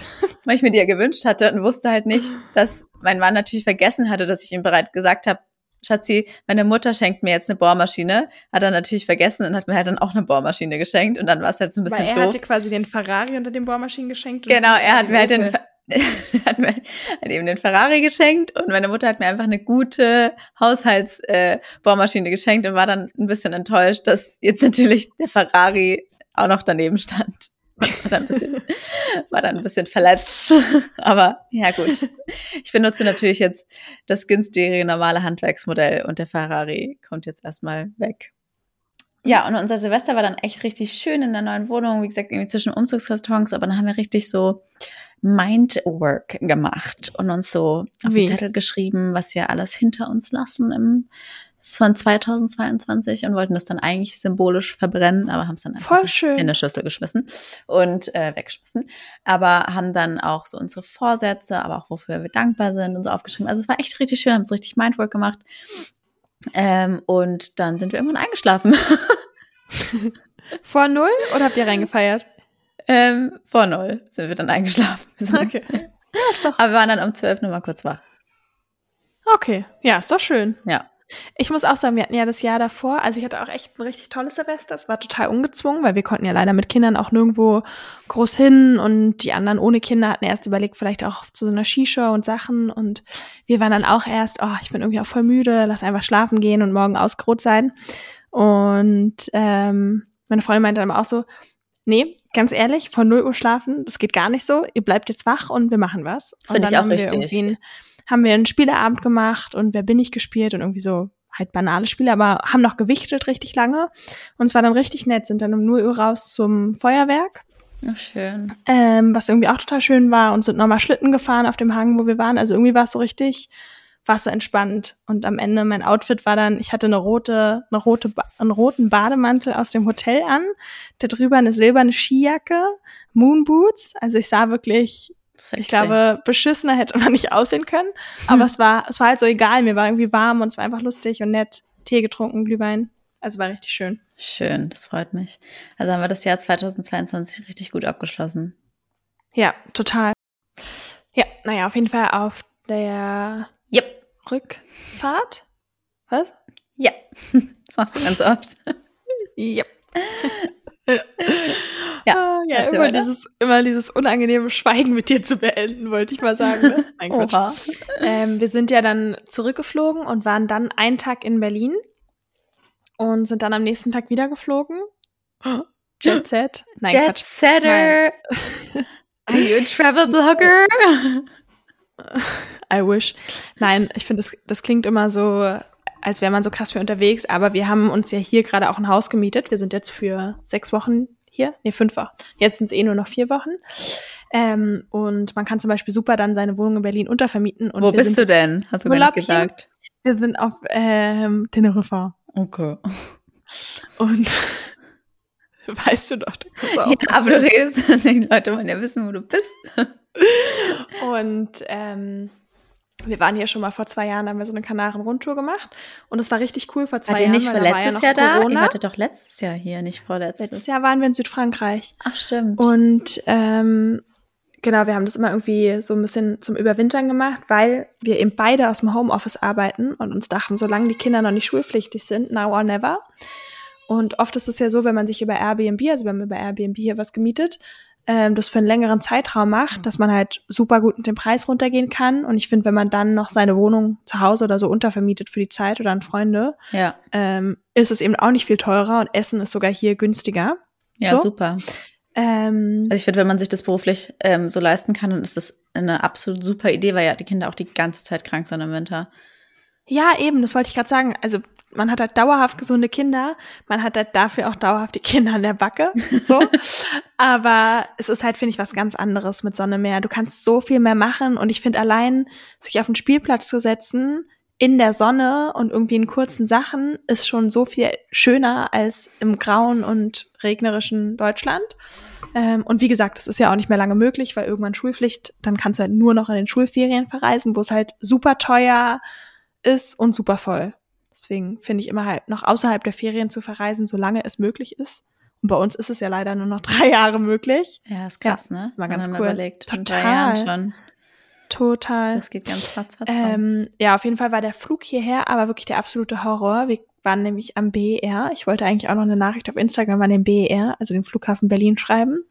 weil ich mir die ja gewünscht hatte und wusste halt nicht, dass mein Mann natürlich vergessen hatte, dass ich ihm bereit gesagt habe, Schatzi, meine Mutter schenkt mir jetzt eine Bohrmaschine, hat er natürlich vergessen und hat mir halt dann auch eine Bohrmaschine geschenkt und dann war es halt so ein bisschen Weil er doof. hat dir quasi den Ferrari unter den Bohrmaschinen geschenkt. Genau, er hat mir halt den, <laughs> hat mir hat eben den Ferrari geschenkt und meine Mutter hat mir einfach eine gute Haushaltsbohrmaschine äh, geschenkt und war dann ein bisschen enttäuscht, dass jetzt natürlich der Ferrari auch noch daneben stand. War dann ein bisschen, <laughs> war dann ein bisschen verletzt. <laughs> Aber ja gut. Ich benutze natürlich jetzt das günstigere normale Handwerksmodell und der Ferrari kommt jetzt erstmal weg. Ja, und unser Silvester war dann echt richtig schön in der neuen Wohnung. Wie gesagt, irgendwie zwischen Umzugskartons, aber dann haben wir richtig so Mindwork gemacht und uns so auf Wie? den Zettel geschrieben, was wir alles hinter uns lassen im von 2022 und wollten das dann eigentlich symbolisch verbrennen, aber haben es dann einfach Voll schön. in eine Schüssel geschmissen und äh, weggeschmissen. Aber haben dann auch so unsere Vorsätze, aber auch wofür wir dankbar sind und so aufgeschrieben. Also es war echt richtig schön, haben so richtig Mindwork gemacht. Ähm, und dann sind wir irgendwann eingeschlafen. <laughs> Vor null oder habt ihr reingefeiert? Ähm, vor null sind wir dann eingeschlafen. <laughs> Okay. Ja. Aber wir waren dann um zwölf nochmal kurz wach. Okay. Ja, ist doch schön. Ja. Ich muss auch sagen, wir hatten ja das Jahr davor, also ich hatte auch echt ein richtig tolles Silvester. Es war total ungezwungen, weil wir konnten ja leider mit Kindern auch nirgendwo groß hin und die anderen ohne Kinder hatten erst überlegt, vielleicht auch zu so einer Skishow und Sachen und wir waren dann auch erst, oh, ich bin irgendwie auch voll müde, lass einfach schlafen gehen und morgen ausgeruht sein. Und ähm, meine Freundin meinte dann auch so, nee, ganz ehrlich, von 0 Uhr schlafen, das geht gar nicht so. Ihr bleibt jetzt wach und wir machen was. Und Finde ich dann auch haben wir irgendwie ein- haben wir einen Spieleabend gemacht und Wer bin ich gespielt und irgendwie so halt banale Spiele, aber haben noch gewichtet richtig lange. Und es war dann richtig nett, sind dann um 0 Uhr raus zum Feuerwerk, Ach, schön. ähm, was irgendwie auch total schön war und sind nochmal Schlitten gefahren auf dem Hang, wo wir waren. Also irgendwie war es so richtig, war so entspannt. Und am Ende mein Outfit war dann, ich hatte eine rote, eine rote, einen roten Bademantel aus dem Hotel an, da drüber eine silberne Skijacke, Moonboots. Also ich sah wirklich Sexy. ich glaube, beschissener hätte man nicht aussehen können. Aber es war, es war halt so egal. Mir war irgendwie warm und es war einfach lustig und nett. Tee getrunken, Glühwein. Also war richtig schön. Schön, das freut mich. Also haben wir das Jahr 2022 richtig gut abgeschlossen. Ja, total. Ja, naja, auf jeden Fall auf der. Rückfahrt. Was? Ja. <laughs> Das machst du ganz oft. Ja. Ja, Ah, ja immer weiter. dieses, immer dieses unangenehme Schweigen mit dir zu beenden, wollte ich mal sagen. Ne? <laughs> Nein. Oha. Ähm, wir sind ja dann zurückgeflogen und waren dann einen Tag in Berlin und sind dann am nächsten Tag wieder geflogen. <gasps> Jet Set. Nein, Jet Quatsch. Setter. Are you a travel blogger? <laughs> <laughs> I wish. Nein, ich finde, das, das klingt immer so, als wäre man so krass für unterwegs, aber wir haben uns ja hier gerade auch ein Haus gemietet. Wir sind jetzt für sechs Wochen hier. Nee, fünf Wochen. Jetzt sind es eh nur noch vier Wochen. Ähm, und man kann zum Beispiel super dann seine Wohnung in Berlin untervermieten. Und Wo bist du denn? Hast du gar nicht gesagt. Wir sind auf ähm, Teneriffa. Okay. Und <laughs> Weißt du doch. Ja, aber du redest, die Leute wollen ja wissen, wo du bist. <laughs> Und ähm, wir waren hier schon mal vor zwei Jahren, haben wir so eine Kanaren-Rundtour gemacht. Und es war richtig cool vor zwei Wart ihr Jahren. nicht vor letztes Jahr da? Ihr Corona. wartet doch letztes Jahr hier, nicht vorletztes. Letztes Jahr waren wir in Südfrankreich. Ach, stimmt. Und ähm, genau, wir haben das immer irgendwie so ein bisschen zum Überwintern gemacht, weil wir eben beide aus dem Homeoffice arbeiten und uns dachten, solange die Kinder noch nicht schulpflichtig sind, now or never. Und oft ist es ja so, wenn man sich über Airbnb, also wir haben über Airbnb hier was gemietet, ähm, das für einen längeren Zeitraum macht, dass man halt super gut mit dem Preis runtergehen kann. Und ich finde, wenn man dann noch seine Wohnung zu Hause oder so untervermietet für die Zeit oder an Freunde, ja, ähm, ist es eben auch nicht viel teurer und Essen ist sogar hier günstiger. ja, So. super. Ähm, Also ich finde, wenn man sich das beruflich ähm, so leisten kann, dann ist das eine absolut super Idee, weil ja die Kinder auch die ganze Zeit krank sind im Winter. Ja, eben, das wollte ich gerade sagen. Also man hat halt dauerhaft gesunde Kinder, man hat halt dafür auch dauerhaft die Kinder an der Backe. So. <laughs> Aber es ist halt, finde ich, was ganz anderes mit Sonne mehr. Du kannst so viel mehr machen und ich finde allein, sich auf den Spielplatz zu setzen, in der Sonne und irgendwie in kurzen Sachen, ist schon so viel schöner als im grauen und regnerischen Deutschland. Ähm, und wie gesagt, das ist ja auch nicht mehr lange möglich, weil irgendwann Schulpflicht, dann kannst du halt nur noch in den Schulferien verreisen, wo es halt super teuer ist und super voll. Deswegen finde ich immer halt noch außerhalb der Ferien zu verreisen, solange es möglich ist. Und bei uns ist es ja leider nur noch <laughs> drei Jahre möglich. Ja, ist krass, ne? war Wenn ganz cool. überlegt. Total. Total. Das geht ganz ratzfatz. Ähm, ja, auf jeden Fall war der Flug hierher aber wirklich der absolute Horror. Wir waren nämlich am BER. Ich wollte eigentlich auch noch eine Nachricht auf Instagram an den BER, also den Flughafen Berlin, schreiben.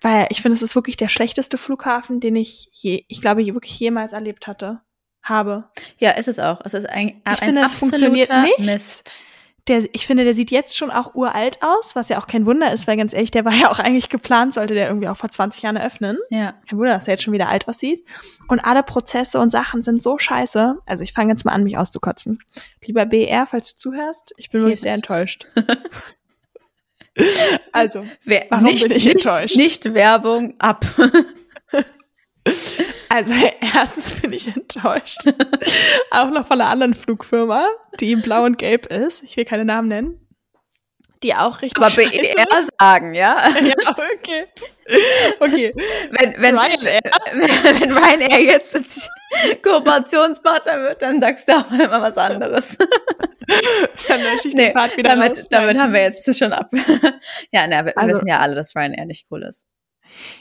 Weil ich finde, es ist wirklich der schlechteste Flughafen, den ich je, ich glaube, wirklich jemals erlebt hatte, habe. ja, ist es auch. Es ist ein, Ich finde, es funktioniert nicht. Mist. Der, ich finde, der sieht jetzt schon auch uralt aus, was ja auch kein Wunder ist, weil ganz ehrlich, der war ja auch eigentlich geplant, sollte der irgendwie auch vor 20 Jahren eröffnen. Ja. Kein Wunder, dass er jetzt schon wieder alt aussieht. Und alle Prozesse und Sachen sind so scheiße. Also ich fange jetzt mal an, mich auszukotzen. Lieber BR, falls du zuhörst, ich bin wirklich sehr enttäuscht. <laughs> also, Wer, Warum nicht, bin ich nicht, enttäuscht? Nicht Werbung ab. <laughs> also <laughs> erstens bin ich enttäuscht. <laughs> auch noch von einer anderen Flugfirma, die blau und gelb ist. Ich will keine Namen nennen. Die auch richtig Aber BER sagen, ja? <laughs> Ja, okay. Okay. Wenn, wenn, Ryanair. wenn, wenn Ryanair jetzt plötzlich Kooperationspartner wird, dann sagst du auch immer was anderes. Dann lösche ich Nee, den Part wieder damit, raus. damit haben wir jetzt das schon ab. ja, na, wir Also- wissen ja alle, dass Ryanair nicht cool ist.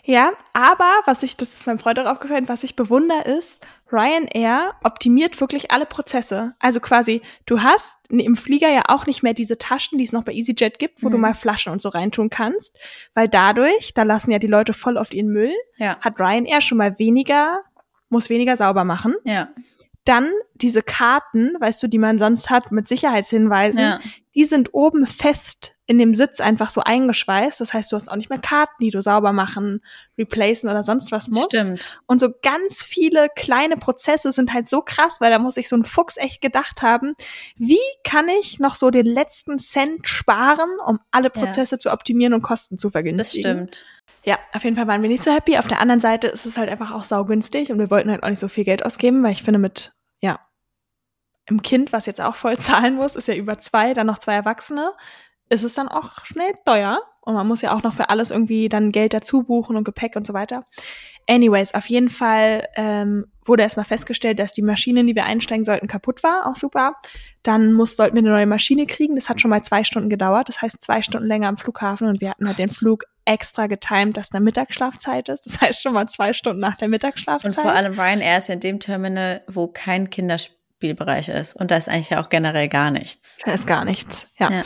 Ja, aber was ich, das ist meinem Freund auch aufgefallen, was ich bewundere ist, Ryanair optimiert wirklich alle Prozesse. Also quasi, du hast im Flieger ja auch nicht mehr diese Taschen, die es noch bei EasyJet gibt, wo du Mhm. mal Flaschen und so reintun kannst, weil dadurch, da lassen ja die Leute voll oft ihren Müll, Ja. hat Ryanair schon mal weniger, muss weniger sauber machen. Ja. Dann diese Karten, weißt du, die man sonst hat mit Sicherheitshinweisen, ja. die sind oben fest in dem Sitz einfach so eingeschweißt. Das heißt, du hast auch nicht mehr Karten, die du sauber machen, replacen oder sonst was musst. Stimmt. Und so ganz viele kleine Prozesse sind halt so krass, weil da muss ich so ein Fuchs echt gedacht haben, wie kann ich noch so den letzten Cent sparen, um alle Ja. Prozesse zu optimieren und Kosten zu Das vergünstigen. stimmt. Ja, auf jeden Fall waren wir nicht so happy. Auf der anderen Seite ist es halt einfach auch saugünstig und wir wollten halt auch nicht so viel Geld ausgeben, weil ich finde mit, ja, im Kind, was jetzt auch voll <laughs> zahlen muss, ist ja über zwei, dann noch zwei Erwachsene, ist es dann auch schnell teuer. Und man muss ja auch noch für alles irgendwie dann Geld dazu buchen und Gepäck und so weiter. Anyways, auf jeden Fall ähm, wurde erstmal festgestellt, dass die Maschine, in die wir einsteigen sollten, kaputt war. Auch super. Dann muss, sollten wir eine neue Maschine kriegen. Das hat schon mal zwei Stunden gedauert. Das heißt, zwei Stunden länger am Flughafen und wir hatten halt den Flug extra getimed, dass da Mittagsschlafzeit ist. Das heißt schon mal zwei Stunden nach der Mittagsschlafzeit. Und vor allem Ryanair ist ja in dem Terminal, wo kein Kinderspielbereich ist. Und da ist eigentlich ja auch generell gar nichts. Da ist gar nichts. Ja. Ja.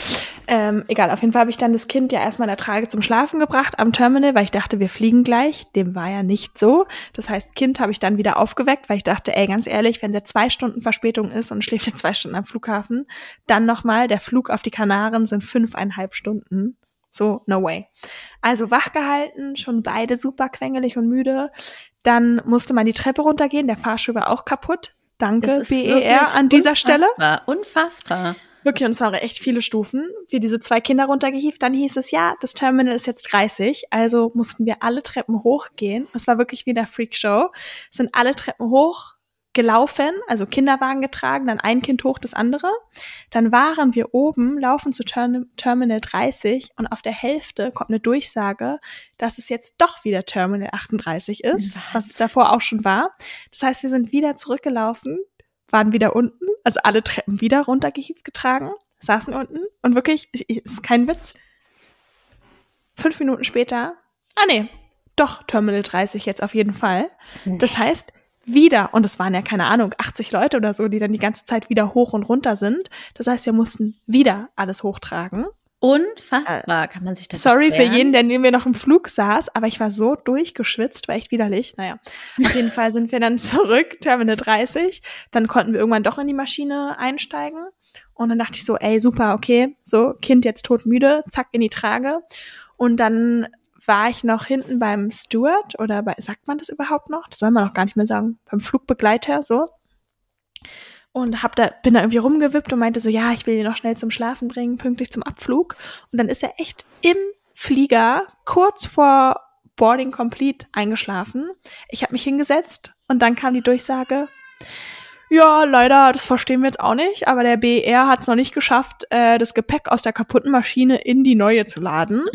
Ähm, egal, auf jeden Fall habe ich dann das Kind ja erstmal in der Trage zum Schlafen gebracht am Terminal, weil ich dachte, wir fliegen gleich. Dem war ja nicht so. Das heißt, Kind habe ich dann wieder aufgeweckt, weil ich dachte, ey, ganz ehrlich, wenn der zwei Stunden Verspätung ist und schläft jetzt <laughs> zwei Stunden am Flughafen, dann nochmal, der Flug auf die Kanaren sind fünfeinhalb Stunden. So, no way. Also wach gehalten, schon beide super quengelig und müde. Dann musste man die Treppe runtergehen, der Fahrstuhl war auch kaputt. Danke, BER an dieser Stelle. Unfassbar. Unfassbar. Wirklich, und es waren echt viele Stufen. Wir diese zwei Kinder runtergehievt. Dann hieß es, ja, das Terminal ist jetzt 30. Also mussten wir alle Treppen hochgehen. Es war wirklich wie in der Freakshow. Es sind alle Treppen hoch. Gelaufen, also Kinderwagen getragen, dann ein Kind hoch, das andere. Dann waren wir oben, laufen zu Term Terminal 30 und auf der Hälfte kommt eine Durchsage, dass es jetzt doch wieder Terminal 38 ist, was, was es davor auch schon war. Das heißt, wir sind wieder zurückgelaufen, waren wieder unten, also alle Treppen wieder runtergehievt getragen, saßen unten und wirklich, ich, ich, ist kein Witz. Fünf Minuten später, ah nee, doch Terminal 30 jetzt auf jeden Fall. Das heißt, wieder, und es waren ja keine Ahnung, 80 Leute oder so, die dann die ganze Zeit wieder hoch und runter sind. Das heißt, wir mussten wieder alles hochtragen. Unfassbar, kann man sich das Sorry für jeden, der neben mir noch im Flug saß, aber ich war so durchgeschwitzt, war echt widerlich. Naja, auf jeden Fall sind wir dann <laughs> zurück, Terminal 30. Dann konnten wir irgendwann doch in die Maschine einsteigen. Und dann dachte ich so, ey, super, okay, so, Kind jetzt todmüde, zack, in die Trage. Und dann war ich noch hinten beim Steward oder bei, sagt man das überhaupt noch? Das soll man auch gar nicht mehr sagen. Beim Flugbegleiter, so. Und hab da, bin da irgendwie rumgewippt und meinte so, ja, ich will ihn noch schnell zum Schlafen bringen, pünktlich zum Abflug. Und dann ist er echt im Flieger kurz vor Boarding Complete eingeschlafen. Ich habe mich hingesetzt und dann kam die Durchsage, ja, leider, das verstehen wir jetzt auch nicht, aber der BR hat es noch nicht geschafft, äh, das Gepäck aus der kaputten Maschine in die neue zu laden.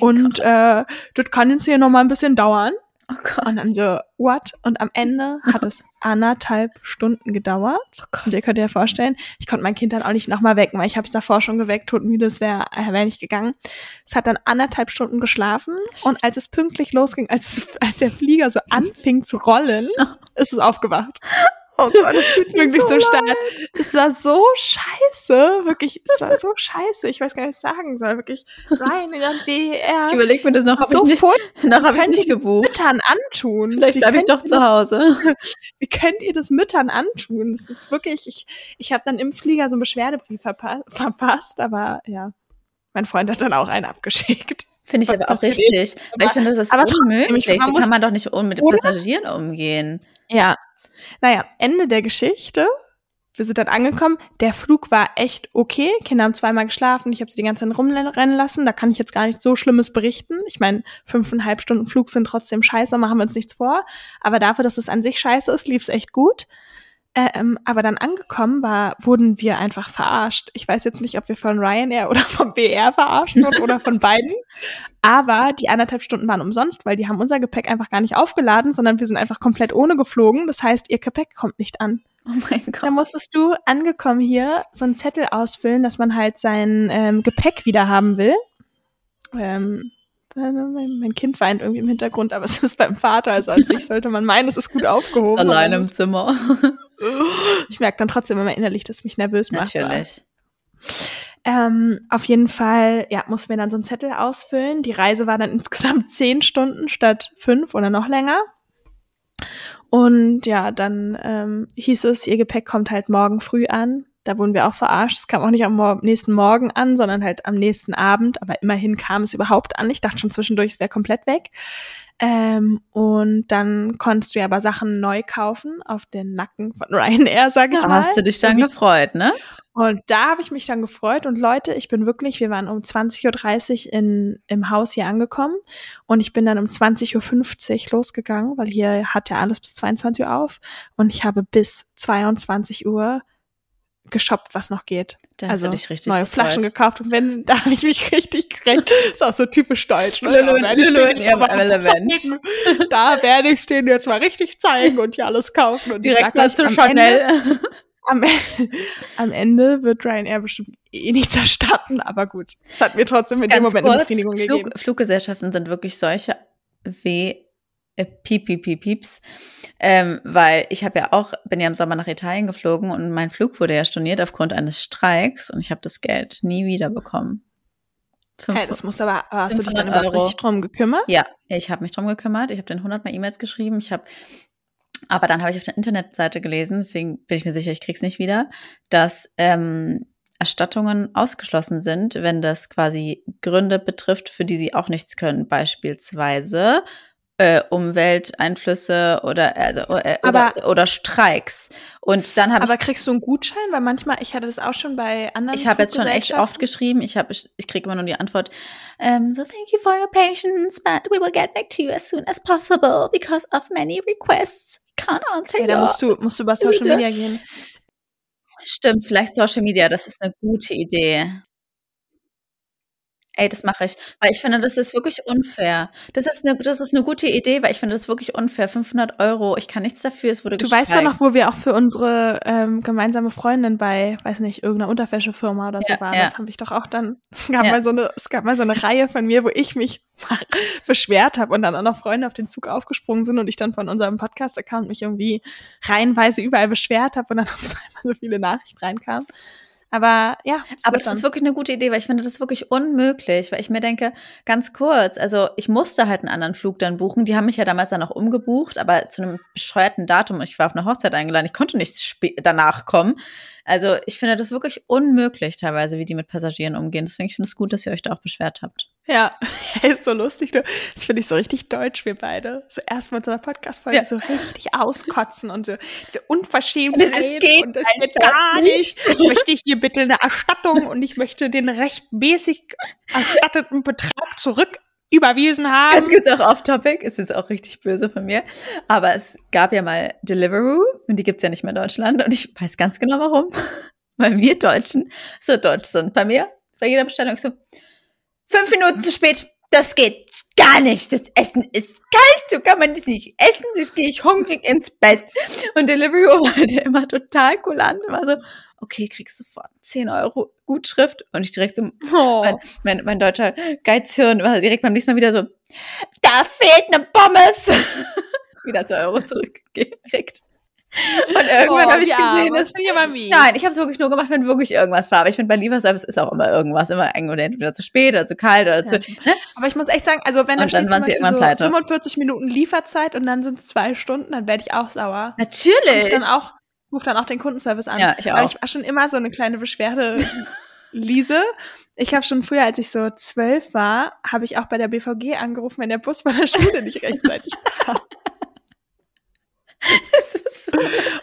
Oh und äh, das kann jetzt hier noch mal ein bisschen dauern. oh Gott. Und dann so, what? Und am Ende hat es <laughs> anderthalb Stunden gedauert. Und ihr könnt dir vorstellen, ich konnte mein Kind dann auch nicht nochmal wecken, weil ich habe es davor schon geweckt, todmüde, es wäre äh, wär nicht gegangen. Es hat dann anderthalb Stunden geschlafen und als es pünktlich losging, als, <laughs> als der Flieger so anfing zu rollen, <laughs> ist es aufgewacht. Oh Gott, das tut Wirklich so stark. Es war so scheiße, wirklich, es war so scheiße. Ich weiß gar nicht, was ich sagen soll. Wirklich rein in den BR. Ich überlege mir das noch, habe so ich nicht, <laughs> noch habe ich nicht das gebucht. Müttern antun. Vielleicht bleibe ich doch zu Hause. <laughs> wie könnt ihr das Müttern antun? Das ist wirklich, ich, ich habe dann im Flieger so einen Beschwerdebrief verpa verpasst, aber ja, mein Freund hat dann auch einen abgeschickt. Finde ich aber auch richtig. Weil ich finde, das ist Aber trotzdem, unmöglich. ich- man So kann man doch nicht mit den? Passagieren umgehen. Ja. Naja, Ende der Geschichte. Wir sind dann angekommen. Der Flug war echt okay. Kinder haben zweimal geschlafen. Ich habe sie die ganze Zeit rumrennen lassen. Da kann ich jetzt gar nicht so Schlimmes berichten. Ich meine, fünfeinhalb Stunden Flug sind trotzdem scheiße, machen wir uns nichts vor. Aber dafür, dass es an sich scheiße ist, lief es echt gut. Ähm, aber dann angekommen war, wurden wir einfach verarscht. Ich weiß jetzt nicht, ob wir von Ryanair oder vom BR verarscht wurden oder von beiden. Aber die anderthalb Stunden waren umsonst, weil die haben unser Gepäck einfach gar nicht aufgeladen, sondern wir sind einfach komplett ohne geflogen. Das heißt, ihr Gepäck kommt nicht an. Oh mein Da Gott. musstest du angekommen hier so einen Zettel ausfüllen, dass man halt sein ähm, Gepäck wieder haben will. Ähm, äh, mein mein Kind weint irgendwie im Hintergrund, aber <laughs> es ist beim Vater, also an sich sollte man meinen, es ist gut aufgehoben. Allein im Zimmer. <laughs> Ich merke dann trotzdem immer innerlich, dass es mich nervös macht. Natürlich. Ähm, auf jeden Fall, ja, mussten wir dann so einen Zettel ausfüllen. Die Reise war dann <laughs> insgesamt zehn Stunden statt fünf oder noch länger. Und ja, dann ähm, hieß es, ihr Gepäck kommt halt morgen früh an. Da wurden wir auch verarscht. Es kam auch nicht am Mor nächsten Morgen an, sondern halt am nächsten Abend. Aber immerhin kam es überhaupt an. Ich dachte schon zwischendurch, es wäre komplett weg. Ähm, und dann konntest du ja aber Sachen neu kaufen auf den Nacken von <laughs> Ryanair, sag ich Da mal. hast du dich dann gefreut, ne? und da habe ich mich dann gefreut. Und Leute, ich bin wirklich, wir waren um 20.30 Uhr in, im Haus hier angekommen. Und ich bin dann um 20.50 Uhr losgegangen, weil hier hat ja alles bis 22 Uhr auf. Und ich habe bis 22 Uhr geshoppt, was noch geht. Da also du dich richtig neue gefreut. Flaschen gekauft. Und wenn, <laughs> da habe ich mich richtig gekriegt. Ist auch so typisch deutsch. Ne? Lulu- Da werde ich Lulu denen in jetzt ihrem aber Element. zeigen. <laughs> Da werde ich es denen jetzt mal richtig zeigen und hier alles kaufen. Und ich Direkt mal zu Ende- Chanel. am, <laughs> am Ende wird Ryanair bestimmt eh nichts erstatten, aber gut. Es hat mir trotzdem in dem Ganz Moment eine kurz, Befriedigung gegeben. Flug, Fluggesellschaften sind wirklich solche W äh, piep, piep, piep, pieps. Ähm, weil ich habe ja auch, bin ja im Sommer nach Italien geflogen und mein Flug wurde ja storniert aufgrund eines Streiks und ich habe das Geld nie wiederbekommen. Fünf- Hey, das muss aber, hast du dich dann 500 überhaupt richtig drum gekümmert? Ja, ich habe mich drum gekümmert. Ich habe den 100 Mal E-Mails geschrieben. Ich habe, aber dann habe ich auf der Internetseite gelesen, deswegen bin ich mir sicher, ich krieg's nicht wieder, dass ähm, Erstattungen ausgeschlossen sind, wenn das quasi Gründe betrifft, für die sie auch nichts können, beispielsweise äh, Umwelteinflüsse oder also, äh, Aber- oder, oder Streiks. Und dann habe Aber ich kriegst du einen Gutschein? Weil manchmal, ich hatte das auch schon bei anderen ich habe jetzt schon echt oft geschrieben. Ich habe, ich kriege immer nur die Antwort, ähm, so thank you for your patience, but we will get back to you as soon as possible because of many requests. Can't answer Ja, da musst du, musst du über Social Media gehen. Stimmt, vielleicht Social Media, das ist eine gute Idee. Ey, das mache ich, weil ich finde, das ist wirklich unfair. Das ist eine, das ist eine gute Idee, weil ich finde das wirklich unfair. 500 Euro, ich kann nichts dafür, es wurde Du gestreikt. weißt doch noch, wo wir auch für unsere ähm, gemeinsame Freundin bei, weiß nicht, irgendeiner Unterwäschefirma oder so Ja, waren. ja. Das habe ich doch auch dann. Es <laughs> gab, Ja. mal so eine, es gab mal so eine Reihe von mir, wo ich mich <laughs> beschwert habe und dann auch noch Freunde auf den Zug aufgesprungen sind und ich dann von unserem Podcast-Account mich irgendwie reihenweise überall beschwert habe und dann <laughs> auf einmal so viele Nachrichten reinkamen. Aber ja, es Aber das dann. ist wirklich eine gute Idee, weil ich finde das wirklich unmöglich, weil ich mir denke, ganz kurz, also ich musste halt einen anderen Flug dann buchen. Die haben mich ja damals dann auch umgebucht, aber zu einem bescheuerten Datum. Ich war auf eine Hochzeit eingeladen, ich konnte nicht danach kommen. Also ich finde das wirklich unmöglich teilweise, wie die mit Passagieren umgehen. Deswegen finde ich es gut, dass ihr euch da auch beschwert habt. Ja, <laughs> ist so lustig. Du. Das finde ich so richtig deutsch, wir beide. So erstmal in so einer Podcast-Folge Ja. so richtig auskotzen und so diese Unverschämtheit. Das ist- geht und das geht gar nicht. Ich möchte hier bitte eine Erstattung und ich möchte den rechtmäßig erstatteten Betrag zurück überwiesen haben. Ganz kurz auch off-topic, ist jetzt auch richtig böse von mir. Aber es gab ja mal Deliveroo und die gibt's ja nicht mehr in Deutschland und ich weiß ganz genau warum. <laughs> Weil wir Deutschen so deutsch sind. Bei mir, bei jeder Bestellung so, fünf Minuten zu spät, das geht gar nicht. Das Essen ist kalt, so kann man das nicht essen, jetzt gehe ich hungrig ins Bett. Und Deliveroo <laughs> war halt immer total kulant, immer so, okay, kriegst sofort 10 Euro Gutschrift und ich direkt so, Oh. mein, mein, mein deutscher Geizhirn war direkt beim nächsten Mal wieder so, da fehlt eine Pommes. <laughs> wieder 2 Euro zurückgekriegt. Und irgendwann Oh, habe ich arm. gesehen, Das dass. Nein, ich habe es wirklich nur gemacht, wenn wirklich irgendwas war. Aber ich finde, bei Lieferservice ist auch immer irgendwas, immer entweder zu spät oder zu kalt oder zu. Ne? Aber ich muss echt sagen, also wenn dann steht waren sie irgendwann so pleite. 45 Minuten Lieferzeit und dann sind es zwei Stunden, dann werde ich auch sauer. Natürlich. dann auch, ruf dann auch den Kundenservice an. Ja, ich Aber auch. ich war schon immer so eine kleine Beschwerde. <laughs> Lise, ich habe schon früher, als ich so zwölf war, habe ich auch bei der BVG angerufen, wenn der Bus von der Schule nicht rechtzeitig kam. <laughs>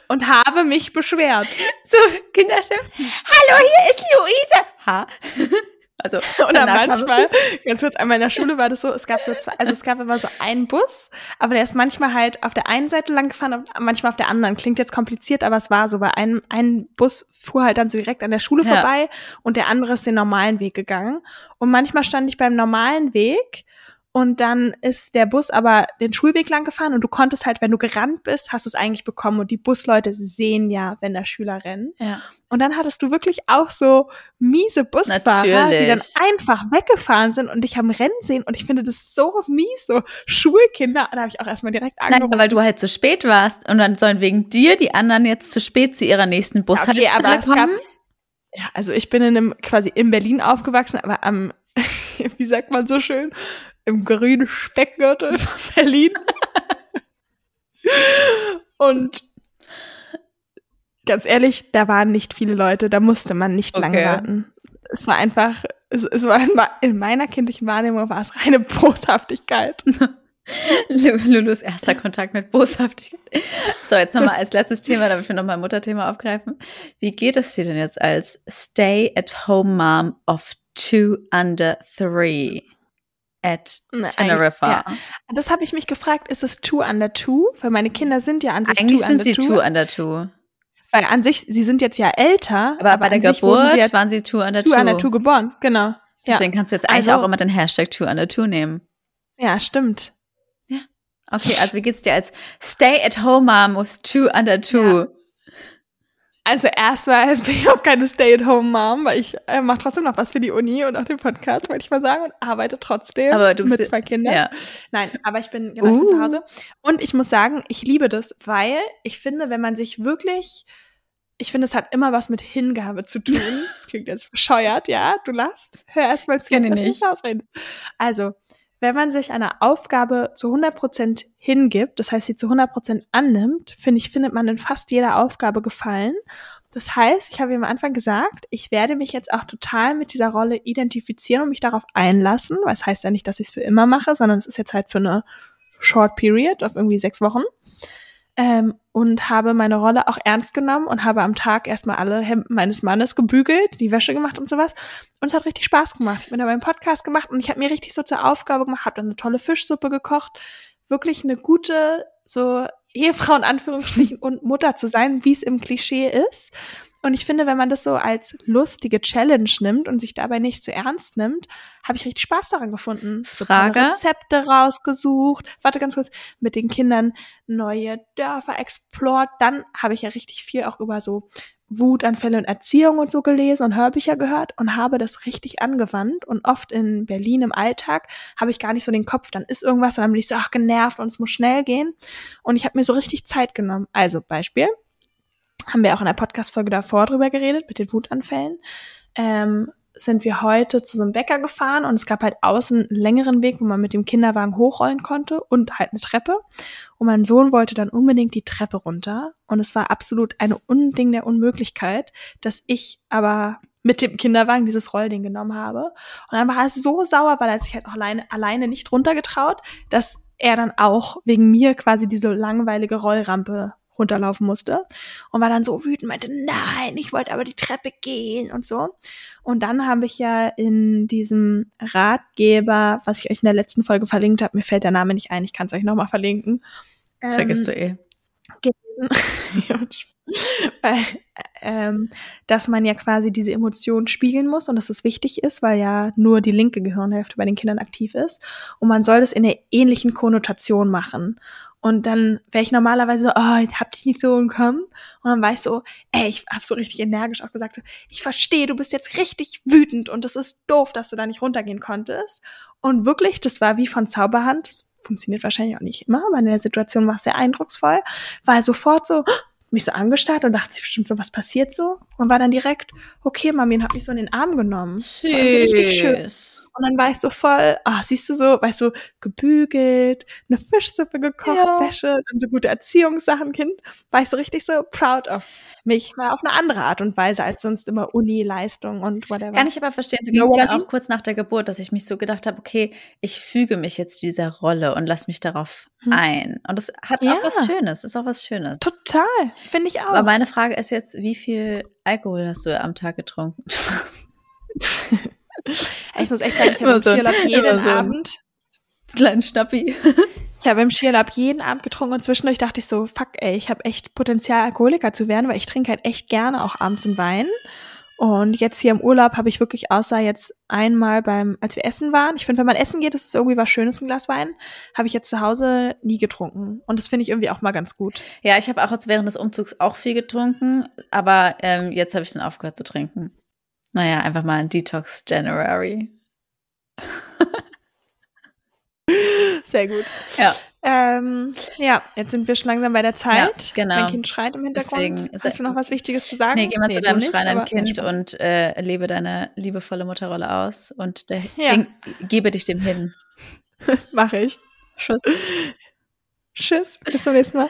Und habe mich beschwert. So, Kinderchef. Hallo, hier ist Luise. Ha. <laughs> Also, <laughs> kam- manchmal, ganz kurz, einmal in der Schule war das so, es gab so zwei, also es gab immer so einen Bus, aber der ist manchmal halt auf der einen Seite lang gefahren und manchmal auf der anderen. Klingt jetzt kompliziert, aber es war so, weil ein, ein Bus fuhr halt dann so direkt an der Schule Ja. vorbei und der andere ist den normalen Weg gegangen. Und manchmal stand ich beim normalen Weg und dann ist der Bus aber den Schulweg lang gefahren und du konntest halt, wenn du gerannt bist, hast du es eigentlich bekommen und die Busleute sehen ja, wenn da Schüler rennen. Ja. Und dann hattest du wirklich auch so miese Busfahrer, die dann Natürlich. einfach weggefahren sind und dich haben rennen sehen. Und ich finde das so mies, so Schulkinder. Da habe ich auch erstmal direkt Nein, angerufen. weil du halt zu spät warst und dann sollen wegen dir die anderen jetzt zu spät zu ihrer nächsten Bushaltestelle aber es gab- kommen. ja, also ich bin in einem quasi in Berlin aufgewachsen, aber am, <laughs> wie sagt man so schön, im grünen Speckgürtel von Berlin. und ganz ehrlich, da waren nicht viele Leute, da musste man nicht lange Okay. warten. Es war einfach, es, es war in, in meiner kindlichen Wahrnehmung war es reine Boshaftigkeit. Lu- <laughs> Lulus erster Kontakt mit Boshaftigkeit. So, jetzt nochmal als letztes Thema, damit wir nochmal ein Mutterthema aufgreifen. Wie geht es dir denn jetzt als Stay-at-home-Mom of two under three at Na, Teneriffa? Ja. Das habe ich mich gefragt, ist es two under two? Weil meine Kinder sind ja an sich Eigentlich two sind under sie two. two under two. Weil an sich, sie sind jetzt ja älter. Aber, bei der Geburt sie ja waren sie two under two two. under two geboren. Genau. Ja, Deswegen kannst du jetzt eigentlich Also- auch immer den Hashtag two under two nehmen. ja stimmt. Okay, also wie geht's dir als Stay-at-home-Mom with two under two? Also erstmal <laughs> bin ich auch keine Stay-at-home-Mom, weil ich äh, mache trotzdem noch was für die Uni und auch den Podcast, wollte ich mal sagen, und arbeite trotzdem Aber du bist mit zwei Kindern. Ja. Nein, aber ich bin, genau, Uh. zu Hause. Und ich muss sagen, ich liebe das, weil ich finde, wenn man sich wirklich, ich finde, es hat immer was mit Hingabe zu tun. <laughs> Das klingt jetzt bescheuert, ja, du lachst. Hör erst mal zu, Kenn ich lass mich nicht. ausreden. Also, wenn man sich einer Aufgabe zu 100% hingibt, das heißt, sie zu 100% annimmt, finde ich, findet man in fast jeder Aufgabe gefallen. Das heißt, ich habe ihm am Anfang gesagt, ich werde mich jetzt auch total mit dieser Rolle identifizieren und mich darauf einlassen. Weil es heißt ja nicht, dass ich es für immer mache, sondern es ist jetzt halt für eine Short Period auf irgendwie sechs Wochen. Ähm, und habe meine Rolle auch ernst genommen und habe am Tag erstmal alle Hemden meines Mannes gebügelt, die Wäsche gemacht und sowas. Und es hat richtig Spaß gemacht. Ich bin dabei einen Podcast gemacht und ich habe mir richtig so zur Aufgabe gemacht, habe dann eine tolle Fischsuppe gekocht. Wirklich eine gute, so Ehefrau in Anführungsstrichen und Mutter zu sein, wie es im Klischee ist. Und ich finde, wenn man das so als lustige Challenge nimmt und sich dabei nicht zu ernst nimmt, habe ich richtig Spaß daran gefunden. Frage. Rezepte rausgesucht. Warte ganz kurz. Mit den Kindern neue Dörfer explored. Dann habe ich ja richtig viel auch über so Wutanfälle und Erziehung und so gelesen und Hörbücher gehört und habe das richtig angewandt. Und oft in Berlin im Alltag habe ich gar nicht so den Kopf. Dann ist irgendwas und dann bin ich so, ach, genervt und es muss schnell gehen. Und ich habe mir so richtig Zeit genommen. Also Beispiel haben wir auch in der Podcast-Folge davor drüber geredet, mit den Wutanfällen, ähm, sind wir heute zu so einem Bäcker gefahren und es gab halt außen einen längeren Weg, wo man mit dem Kinderwagen hochrollen konnte und halt eine Treppe. Und mein Sohn wollte dann unbedingt die Treppe runter und es war absolut eine Unding der Unmöglichkeit, dass ich aber mit dem Kinderwagen dieses Rollding genommen habe. Und dann war er so sauer, weil er sich halt auch alleine, alleine nicht runtergetraut, dass er dann auch wegen mir quasi diese langweilige Rollrampe runterlaufen musste und war dann so wütend, meinte, nein, ich wollte aber die Treppe gehen und so. Und dann habe ich ja in diesem Ratgeber, was ich euch in der letzten Folge verlinkt habe, mir fällt der Name nicht ein, ich kann es euch nochmal verlinken. Ähm, Vergisst du eh. Gelesen. <laughs> weil, ähm, dass man ja quasi diese Emotionen spiegeln muss und dass es wichtig ist, weil ja nur die linke Gehirnhälfte bei den Kindern aktiv ist. Und man soll das in einer ähnlichen Konnotation machen. Und dann wäre ich normalerweise so, oh, ich hab dich nicht so umkommen. Und dann war ich so, ey, ich hab so richtig energisch auch gesagt, so, ich verstehe, du bist jetzt richtig wütend und es ist doof, dass du da nicht runtergehen konntest. Und wirklich, das war wie von Zauberhand. Das funktioniert wahrscheinlich auch nicht immer, aber in der Situation war es sehr eindrucksvoll. War sofort so, mich so angestarrt und dachte bestimmt so, was passiert so? Und war dann direkt, okay, Mami, und hat mich so in den Arm genommen. Süß. richtig schön. Und dann war ich so voll, ah, siehst du so, weißt du, gebügelt, eine Fischsuppe gekocht, ja. Wäsche, dann so gute Erziehungssachen, Kind. War ich so richtig so proud of mich, mal auf eine andere Art und Weise als sonst immer Uni-Leistung und whatever. Kann ich aber verstehen, so ging es mir auch kurz nach der Geburt, dass ich mich so gedacht habe, okay, ich füge mich jetzt dieser Rolle und lass mich darauf hm. ein. Und das hat ja. auch was Schönes, ist auch was Schönes. Total, finde ich auch. Aber meine Frage ist jetzt, wie viel Alkohol hast du am Tag getrunken? <laughs> ich muss echt sagen, ich habe im so, jeden so Abend kleinen Schnappi. Ich habe im Skiurlaub jeden Abend getrunken und zwischendurch dachte ich so, fuck ey, ich habe echt Potenzial, Alkoholiker zu werden, weil ich trinke halt echt gerne auch abends einen Wein. Und jetzt hier im Urlaub habe ich wirklich außer jetzt einmal beim, als wir essen waren, ich finde, wenn man essen geht, ist es irgendwie was Schönes, ein Glas Wein, habe ich jetzt zu Hause nie getrunken. Und das finde ich irgendwie auch mal ganz gut. Ja, ich habe auch jetzt während des Umzugs auch viel getrunken, aber ähm, jetzt habe ich dann aufgehört zu trinken. Naja, einfach mal ein Detox January. Sehr gut. Ja. Ähm, ja, jetzt sind wir schon langsam bei der Zeit. Ja, genau. Mein Kind schreit im Hintergrund. Deswegen, Hast du noch was Wichtiges zu sagen? Nee, geh mal nee, zu deinem schreienden Kind und äh, lebe deine liebevolle Mutterrolle aus und der, ja. gebe dich dem hin. <laughs> Mache ich. Tschüss. Tschüss. Bis zum nächsten Mal.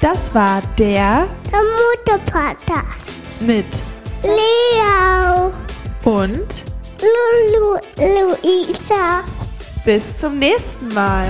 Das war der, der Mutter-Podcast mit Leo und Lulu Luisa. Bis zum nächsten Mal.